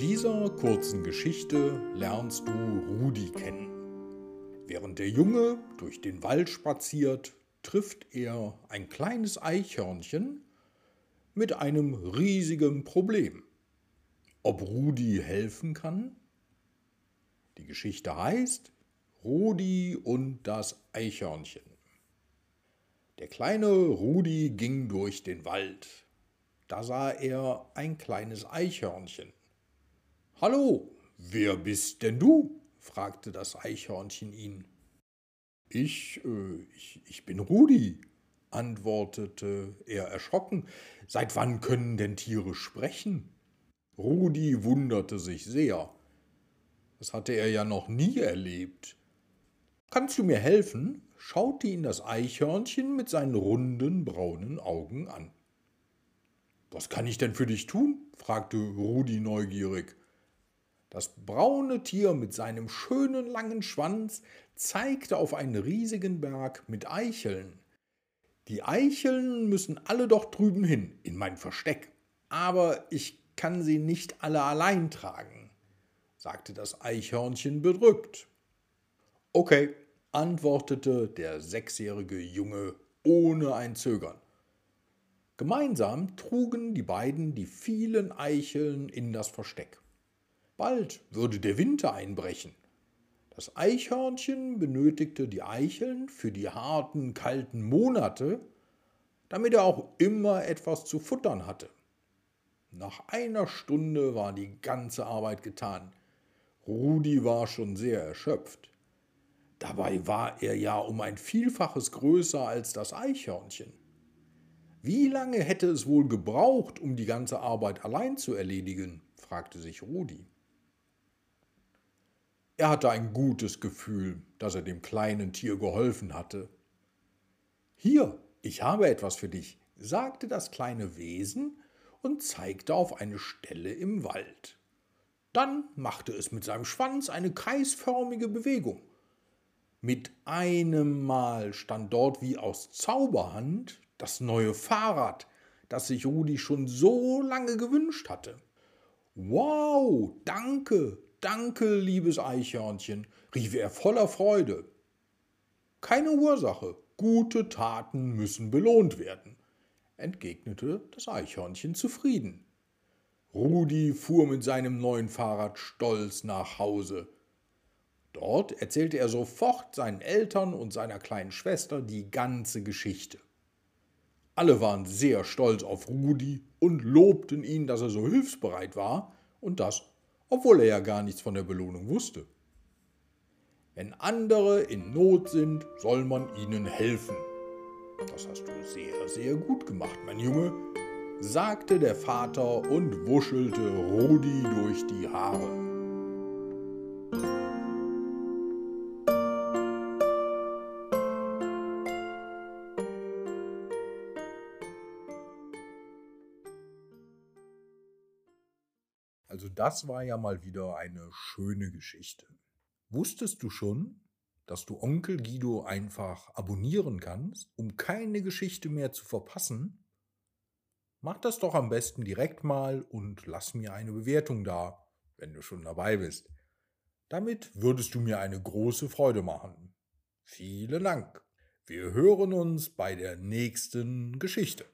dieser kurzen Geschichte lernst du Rudi kennen. Während der Junge durch den Wald spaziert, trifft er ein kleines Eichhörnchen mit einem riesigen Problem. Ob Rudi helfen kann? Die Geschichte heißt Rudi und das Eichhörnchen. Der kleine Rudi ging durch den Wald. Da sah er ein kleines Eichhörnchen. Hallo, wer bist denn du? fragte das Eichhörnchen ihn. Ich, äh, ich, ich bin Rudi, antwortete er erschrocken. Seit wann können denn Tiere sprechen? Rudi wunderte sich sehr. Das hatte er ja noch nie erlebt. Kannst du mir helfen? schaute ihn das Eichhörnchen mit seinen runden braunen Augen an. Was kann ich denn für dich tun? fragte Rudi neugierig. Das braune Tier mit seinem schönen langen Schwanz zeigte auf einen riesigen Berg mit Eicheln. Die Eicheln müssen alle doch drüben hin, in mein Versteck. Aber ich kann sie nicht alle allein tragen, sagte das Eichhörnchen bedrückt. Okay, antwortete der sechsjährige Junge ohne ein Zögern. Gemeinsam trugen die beiden die vielen Eicheln in das Versteck. Bald würde der Winter einbrechen. Das Eichhörnchen benötigte die Eicheln für die harten, kalten Monate, damit er auch immer etwas zu futtern hatte. Nach einer Stunde war die ganze Arbeit getan. Rudi war schon sehr erschöpft. Dabei war er ja um ein Vielfaches größer als das Eichhörnchen. Wie lange hätte es wohl gebraucht, um die ganze Arbeit allein zu erledigen? fragte sich Rudi. Er hatte ein gutes Gefühl, dass er dem kleinen Tier geholfen hatte. Hier, ich habe etwas für dich, sagte das kleine Wesen und zeigte auf eine Stelle im Wald. Dann machte es mit seinem Schwanz eine kreisförmige Bewegung. Mit einem Mal stand dort wie aus Zauberhand das neue Fahrrad, das sich Rudi schon so lange gewünscht hatte. Wow, danke, danke, liebes Eichhörnchen, rief er voller Freude. Keine Ursache, gute Taten müssen belohnt werden, entgegnete das Eichhörnchen zufrieden. Rudi fuhr mit seinem neuen Fahrrad stolz nach Hause. Dort erzählte er sofort seinen Eltern und seiner kleinen Schwester die ganze Geschichte. Alle waren sehr stolz auf Rudi und lobten ihn, dass er so hilfsbereit war und das, obwohl er ja gar nichts von der Belohnung wusste. Wenn andere in Not sind, soll man ihnen helfen. Das hast du sehr, sehr gut gemacht, mein Junge, sagte der Vater und wuschelte Rudi durch die Haare. Also das war ja mal wieder eine schöne Geschichte. Wusstest du schon, dass du Onkel Guido einfach abonnieren kannst, um keine Geschichte mehr zu verpassen? Mach das doch am besten direkt mal und lass mir eine Bewertung da, wenn du schon dabei bist. Damit würdest du mir eine große Freude machen. Vielen Dank. Wir hören uns bei der nächsten Geschichte.